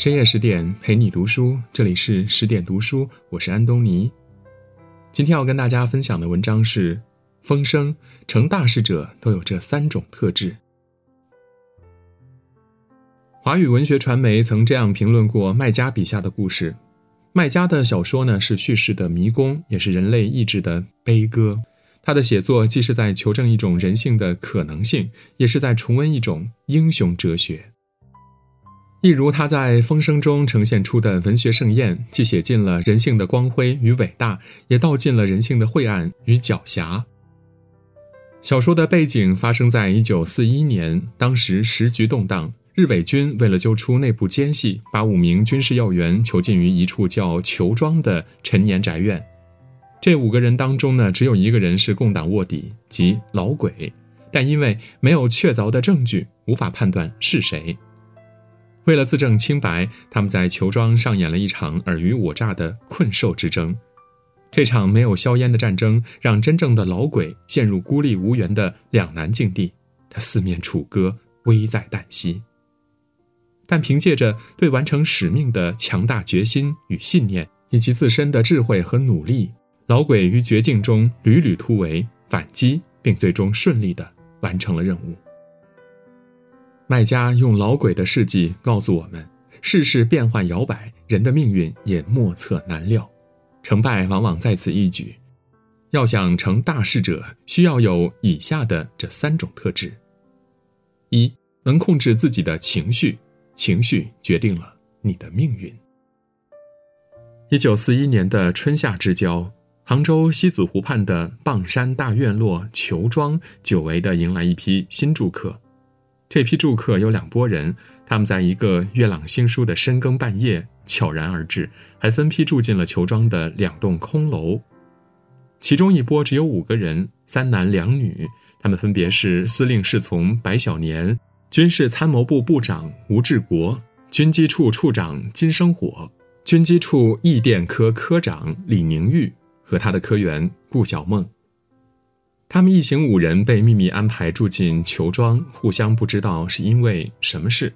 深夜十点陪你读书，这里是十点读书，我是安东尼。今天要跟大家分享的文章是《风声》，成大事者都有这三种特质。华语文学传媒曾这样评论过麦家笔下的故事：麦家的小说呢，是叙事的迷宫，也是人类意志的悲歌。他的写作既是在求证一种人性的可能性，也是在重温一种英雄哲学。一如他在《风声》中呈现出的文学盛宴，既写尽了人性的光辉与伟大，也道尽了人性的晦暗与狡黠。小说的背景发生在一九四一年，当时时局动荡，日伪军为了揪出内部奸细，把五名军事要员囚禁于一处叫裘庄的陈年宅院。这五个人当中呢，只有一个人是共党卧底，即老鬼，但因为没有确凿的证据，无法判断是谁。为了自证清白，他们在球庄上演了一场尔虞我诈的困兽之争。这场没有硝烟的战争，让真正的老鬼陷入孤立无援的两难境地，他四面楚歌，危在旦夕。但凭借着对完成使命的强大决心与信念，以及自身的智慧和努力，老鬼于绝境中屡屡突围反击，并最终顺利地完成了任务。卖家用老鬼的事迹告诉我们：世事变幻摇摆，人的命运也莫测难料，成败往往在此一举。要想成大事者，需要有以下的这三种特质：一、能控制自己的情绪，情绪决定了你的命运。一九四一年的春夏之交，杭州西子湖畔的傍山大院落裘庄，久违地迎来一批新住客。这批住客有两拨人，他们在一个月朗星疏的深更半夜悄然而至，还分批住进了裘庄的两栋空楼。其中一波只有五个人，三男两女，他们分别是司令侍从白小年、军事参谋部部长吴志国、军机处处长金生火、军机处驿电科科长李宁玉和他的科员顾小梦。他们一行五人被秘密安排住进囚庄，互相不知道是因为什么事，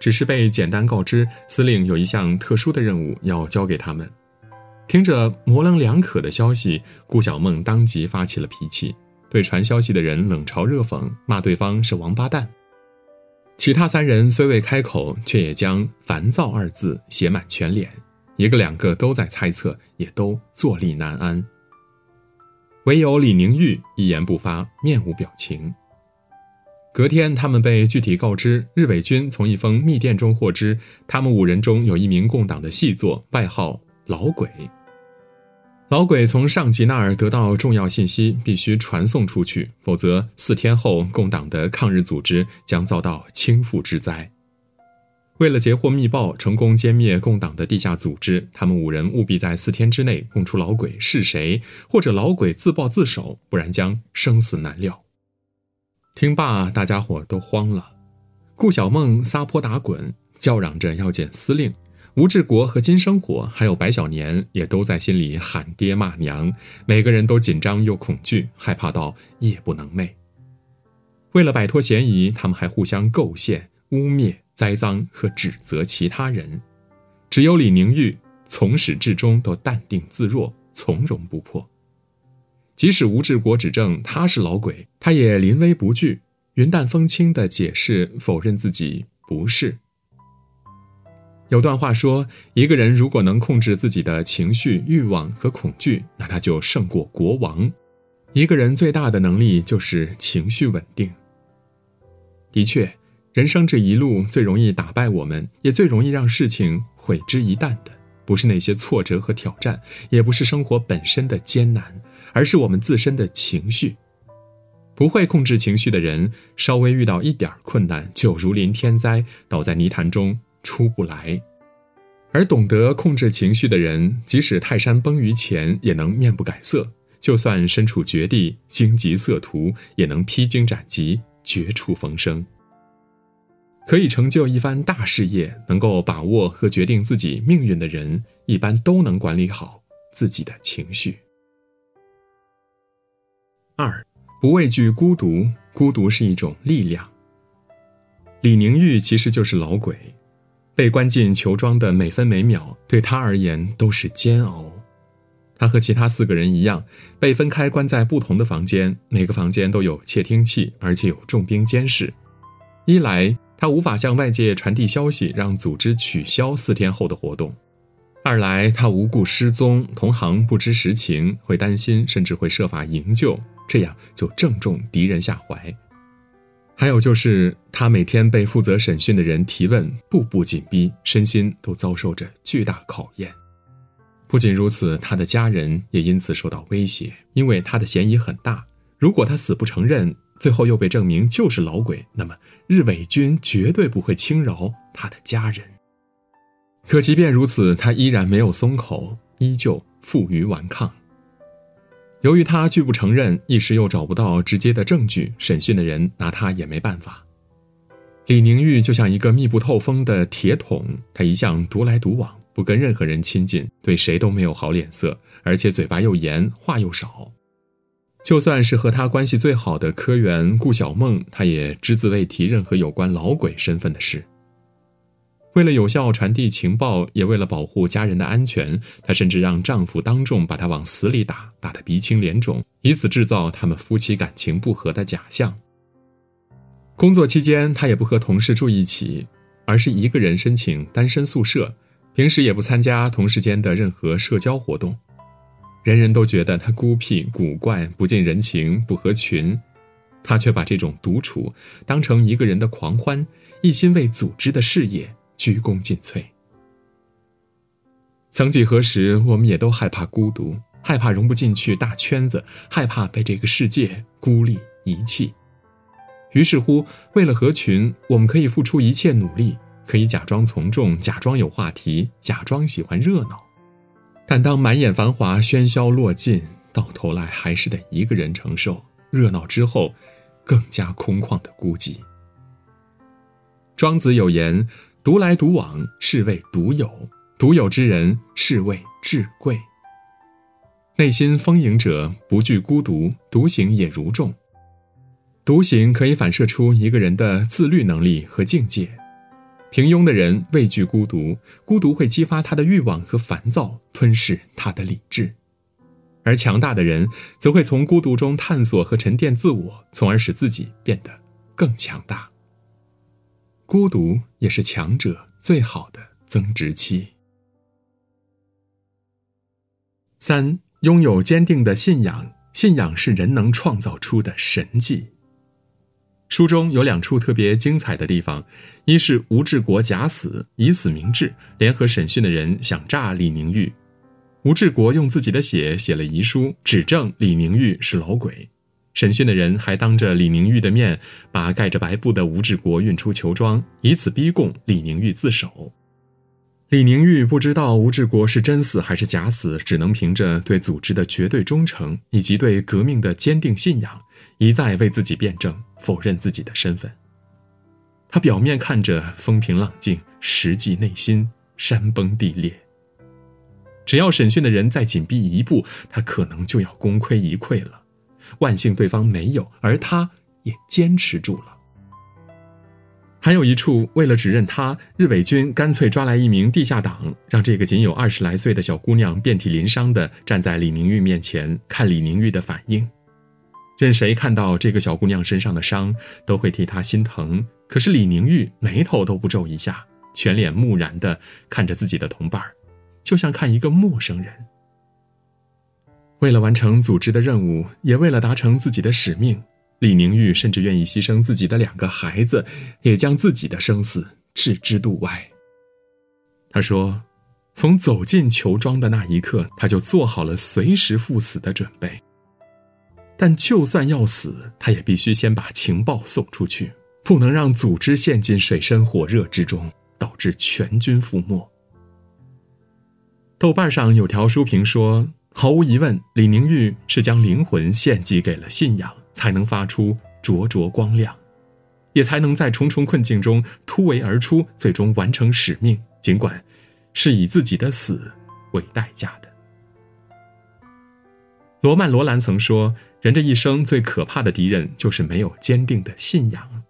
只是被简单告知司令有一项特殊的任务要交给他们。听着模棱两可的消息，顾小梦当即发起了脾气，对传消息的人冷嘲热讽，骂对方是王八蛋。其他三人虽未开口，却也将“烦躁”二字写满全脸，一个两个都在猜测，也都坐立难安。唯有李宁玉一言不发，面无表情。隔天，他们被具体告知，日伪军从一封密电中获知，他们五人中有一名共党的细作，外号“老鬼”。老鬼从上级那儿得到重要信息，必须传送出去，否则四天后，共党的抗日组织将遭到倾覆之灾。为了截获密报，成功歼灭共党的地下组织，他们五人务必在四天之内供出老鬼是谁，或者老鬼自报自首，不然将生死难料。听罢，大家伙都慌了。顾小梦撒泼打滚，叫嚷着要见司令；吴志国和金生火，还有白小年，也都在心里喊爹骂娘。每个人都紧张又恐惧，害怕到夜不能寐。为了摆脱嫌疑，他们还互相构陷、污蔑。栽赃和指责其他人，只有李宁玉从始至终都淡定自若、从容不迫。即使吴志国指证他是老鬼，他也临危不惧，云淡风轻的解释否认自己不是。有段话说：一个人如果能控制自己的情绪、欲望和恐惧，那他就胜过国王。一个人最大的能力就是情绪稳定。的确。人生这一路最容易打败我们，也最容易让事情毁之一旦的，不是那些挫折和挑战，也不是生活本身的艰难，而是我们自身的情绪。不会控制情绪的人，稍微遇到一点困难就如临天灾，倒在泥潭中出不来；而懂得控制情绪的人，即使泰山崩于前，也能面不改色；就算身处绝地，荆棘色途，也能披荆斩棘，绝处逢生。可以成就一番大事业、能够把握和决定自己命运的人，一般都能管理好自己的情绪。二，不畏惧孤独，孤独是一种力量。李宁玉其实就是老鬼，被关进囚庄的每分每秒，对他而言都是煎熬。他和其他四个人一样，被分开关在不同的房间，每个房间都有窃听器，而且有重兵监视。一来，他无法向外界传递消息，让组织取消四天后的活动；二来，他无故失踪，同行不知实情，会担心，甚至会设法营救，这样就正中敌人下怀。还有就是，他每天被负责审讯的人提问，步步紧逼，身心都遭受着巨大考验。不仅如此，他的家人也因此受到威胁，因为他的嫌疑很大。如果他死不承认，最后又被证明就是老鬼，那么日伪军绝对不会轻饶他的家人。可即便如此，他依然没有松口，依旧负隅顽抗。由于他拒不承认，一时又找不到直接的证据，审讯的人拿他也没办法。李宁玉就像一个密不透风的铁桶，他一向独来独往，不跟任何人亲近，对谁都没有好脸色，而且嘴巴又严，话又少。就算是和他关系最好的科员顾小梦，他也只字未提任何有关老鬼身份的事。为了有效传递情报，也为了保护家人的安全，她甚至让丈夫当众把她往死里打，打得鼻青脸肿，以此制造他们夫妻感情不和的假象。工作期间，她也不和同事住一起，而是一个人申请单身宿舍，平时也不参加同事间的任何社交活动。人人都觉得他孤僻古怪、不近人情、不合群，他却把这种独处当成一个人的狂欢，一心为组织的事业。鞠躬尽瘁。曾几何时，我们也都害怕孤独，害怕融不进去大圈子，害怕被这个世界孤立遗弃。于是乎，为了合群，我们可以付出一切努力，可以假装从众，假装有话题，假装喜欢热闹。但当满眼繁华喧嚣落尽，到头来还是得一个人承受热闹之后更加空旷的孤寂。庄子有言。独来独往，是谓独有；独有之人，是谓至贵。内心丰盈者不惧孤独，独行也如众。独行可以反射出一个人的自律能力和境界。平庸的人畏惧孤独，孤独会激发他的欲望和烦躁，吞噬他的理智；而强大的人则会从孤独中探索和沉淀自我，从而使自己变得更强大。孤独也是强者最好的增值期。三，拥有坚定的信仰，信仰是人能创造出的神迹。书中有两处特别精彩的地方，一是吴志国假死，以死明志，联合审讯的人想诈李宁玉，吴志国用自己的血写了遗书，指证李宁玉是老鬼。审讯的人还当着李宁玉的面，把盖着白布的吴志国运出囚庄，以此逼供李宁玉自首。李宁玉不知道吴志国是真死还是假死，只能凭着对组织的绝对忠诚以及对革命的坚定信仰，一再为自己辩证，否认自己的身份。他表面看着风平浪静，实际内心山崩地裂。只要审讯的人再紧逼一步，他可能就要功亏一篑了。万幸对方没有，而他也坚持住了。还有一处，为了指认他，日伪军干脆抓来一名地下党，让这个仅有二十来岁的小姑娘遍体鳞伤的站在李宁玉面前，看李宁玉的反应。任谁看到这个小姑娘身上的伤，都会替她心疼。可是李宁玉眉头都不皱一下，全脸木然的看着自己的同伴，就像看一个陌生人。为了完成组织的任务，也为了达成自己的使命，李宁玉甚至愿意牺牲自己的两个孩子，也将自己的生死置之度外。他说：“从走进囚庄的那一刻，他就做好了随时赴死的准备。但就算要死，他也必须先把情报送出去，不能让组织陷进水深火热之中，导致全军覆没。”豆瓣上有条书评说。毫无疑问，李宁玉是将灵魂献祭给了信仰，才能发出灼灼光亮，也才能在重重困境中突围而出，最终完成使命。尽管是以自己的死为代价的。罗曼·罗兰曾说：“人这一生最可怕的敌人就是没有坚定的信仰。”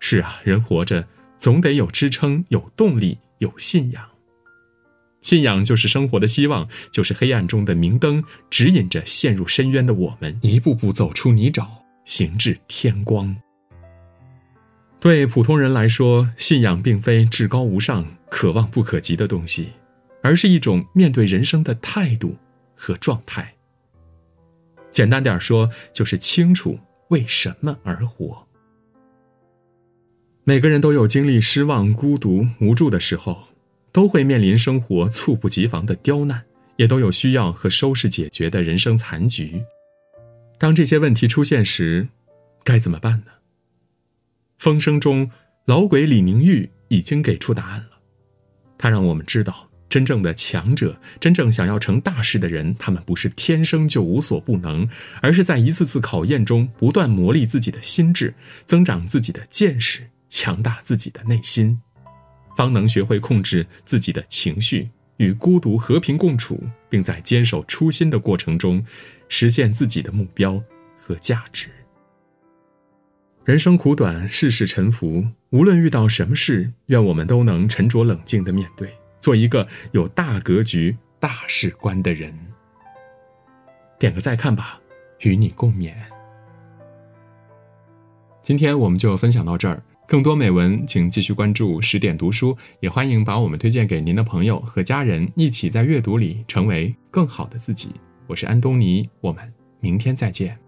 是啊，人活着总得有支撑、有动力、有信仰。信仰就是生活的希望，就是黑暗中的明灯，指引着陷入深渊的我们一步步走出泥沼，行至天光。对普通人来说，信仰并非至高无上、可望不可及的东西，而是一种面对人生的态度和状态。简单点说，就是清楚为什么而活。每个人都有经历失望、孤独、无助的时候，都会面临生活猝不及防的刁难，也都有需要和收拾解决的人生残局。当这些问题出现时，该怎么办呢？风声中，老鬼李宁玉已经给出答案了。他让我们知道，真正的强者，真正想要成大事的人，他们不是天生就无所不能，而是在一次次考验中不断磨砺自己的心智，增长自己的见识，强大自己的内心，方能学会控制自己的情绪，与孤独和平共处，并在坚守初心的过程中，实现自己的目标和价值。人生苦短，世事沉浮。无论遇到什么事，愿我们都能沉着冷静的面对，做一个有大格局、大事观的人。点个再看吧，与你共勉。今天我们就分享到这儿，更多美文请继续关注十点读书，也欢迎把我们推荐给您的朋友和家人，一起在阅读里成为更好的自己。我是安东尼，我们明天再见。